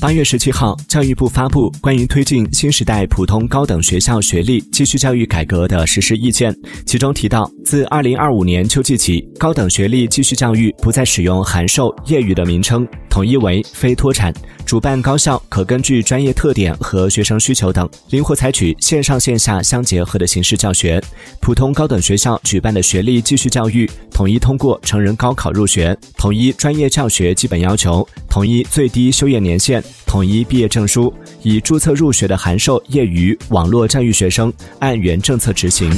八月十七号，教育部发布关于推进新时代普通高等学校学历继续教育改革的实施意见，其中提到，自二零二五年秋季起，高等学历继续教育不再使用函授、业余的名称，统一为非脱产。主办高校可根据专业特点和学生需求等，灵活采取线上线下相结合的形式教学。普通高等学校举办的学历继续教育，统一通过成人高考入学，统一专业教学基本要求，统一最低修业年限。统一毕业证书，以注册入学的函授、业余、网络教育学生按原政策执行。